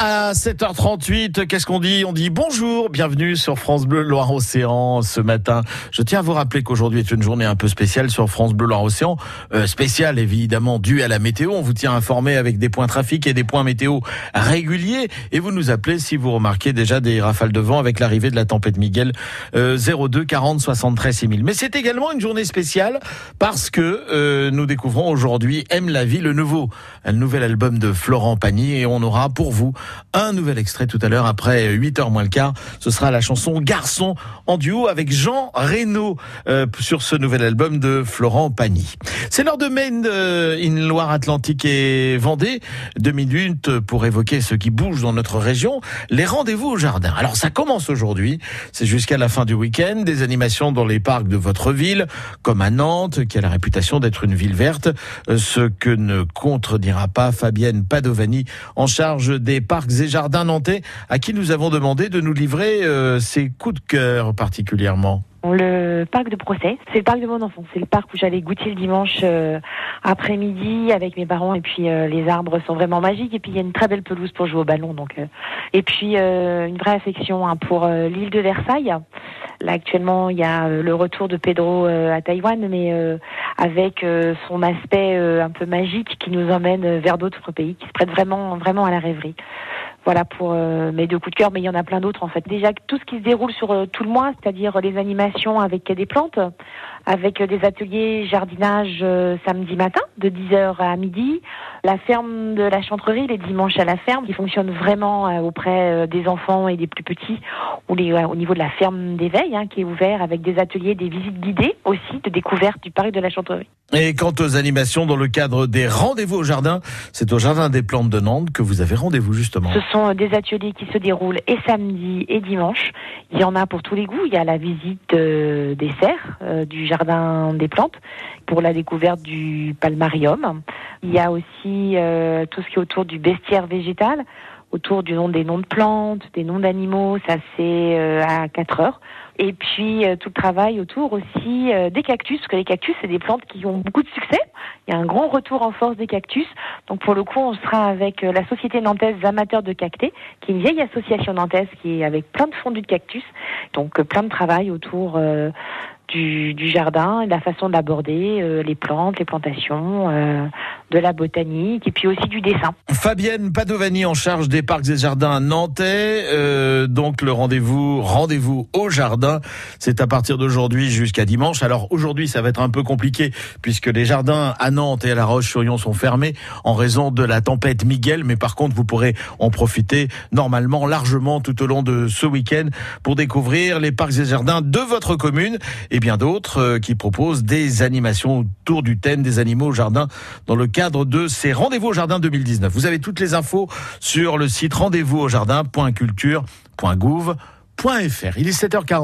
À 7h38, qu'est-ce qu'on dit? On dit bonjour, bienvenue sur France Bleu Loire-Océan ce matin. Je tiens à vous rappeler qu'aujourd'hui est une journée un peu spéciale sur France Bleu Loire-Océan. Euh, spéciale évidemment due à la météo. On vous tient informé avec des points trafic et des points météo réguliers. Et vous nous appelez si vous remarquez déjà des rafales de vent avec l'arrivée de la tempête Miguel euh, 02 40 73 6000. Mais c'est également une journée spéciale parce que euh, nous découvrons aujourd'hui Aime la vie, le nouveau, un nouvel album de Florent Pagny et on aura pour vous un nouvel extrait tout à l'heure après 8h moins le quart. Ce sera la chanson Garçon en duo avec Jean Reno euh, sur ce nouvel album de Florent Pagny. C'est l'heure de Maine euh, in Loire-Atlantique et Vendée. Deux minutes pour évoquer ce qui bouge dans notre région. Les rendez-vous au jardin. Alors ça commence aujourd'hui. C'est jusqu'à la fin du week-end. Des animations dans les parcs de votre ville, comme à Nantes, qui a la réputation d'être une ville verte. Euh, ce que ne contredira pas Fabienne Padovani en charge des parcs et jardins nantais, à qui nous avons demandé de nous livrer euh, ses coups de cœur particulièrement. Le parc de Procès, c'est le parc de mon enfant. C'est le parc où j'allais goûter le dimanche euh, après-midi avec mes parents. Et puis euh, les arbres sont vraiment magiques. Et puis il y a une très belle pelouse pour jouer au ballon. Donc euh. et puis une vraie affection hein, pour l'île de Versailles. Là actuellement il y a le retour de Pedro à Taïwan, mais avec son aspect un peu magique qui nous emmène vers d'autres pays, qui se prête vraiment vraiment à la rêverie. Voilà pour euh, mes deux coups de cœur, mais il y en a plein d'autres en fait. Déjà tout ce qui se déroule sur euh, tout le mois, c'est-à-dire les animations avec des plantes, avec des ateliers jardinage euh, samedi matin de 10h à midi, la ferme de la chantrerie les dimanches à la ferme qui fonctionne vraiment auprès des enfants et des plus petits, ou les, au niveau de la ferme d'éveil hein, qui est ouvert avec des ateliers, des visites guidées aussi de découverte du parc de la chantrerie. Et quant aux animations dans le cadre des rendez-vous au jardin, c'est au jardin des plantes de Nantes que vous avez rendez-vous justement. Ce sont des ateliers qui se déroulent et samedi et dimanche. Il y en a pour tous les goûts. Il y a la visite euh, des serres euh, du jardin des plantes pour la découverte du palmarium. Il y a aussi euh, tout ce qui est autour du bestiaire végétal autour du nom des noms de plantes, des noms d'animaux, ça c'est à 4 heures. Et puis tout le travail autour aussi des cactus, parce que les cactus c'est des plantes qui ont beaucoup de succès. Il y a un grand retour en force des cactus. Donc pour le coup, on sera avec la Société nantaise amateurs de cactés, qui est une vieille association nantaise qui est avec plein de fondus de cactus. Donc plein de travail autour euh, du, du, jardin, la façon de l'aborder, euh, les plantes, les plantations, euh, de la botanique et puis aussi du dessin. Fabienne Padovani en charge des parcs et jardins nantais. Euh, donc le rendez-vous, rendez-vous au jardin, c'est à partir d'aujourd'hui jusqu'à dimanche. Alors aujourd'hui, ça va être un peu compliqué puisque les jardins à Nantes et à La Roche-sur-Yon sont fermés en raison de la tempête Miguel. Mais par contre, vous pourrez en profiter normalement largement tout au long de ce week-end pour découvrir les parcs et jardins de votre commune et bien d'autres euh, qui proposent des animations autour du thème des animaux au jardin dans le cadre de ces rendez-vous au jardin 2019. Vous avez toutes les infos sur le site rendez-vous au jardin.culture.gouv.fr. Il est 7h40.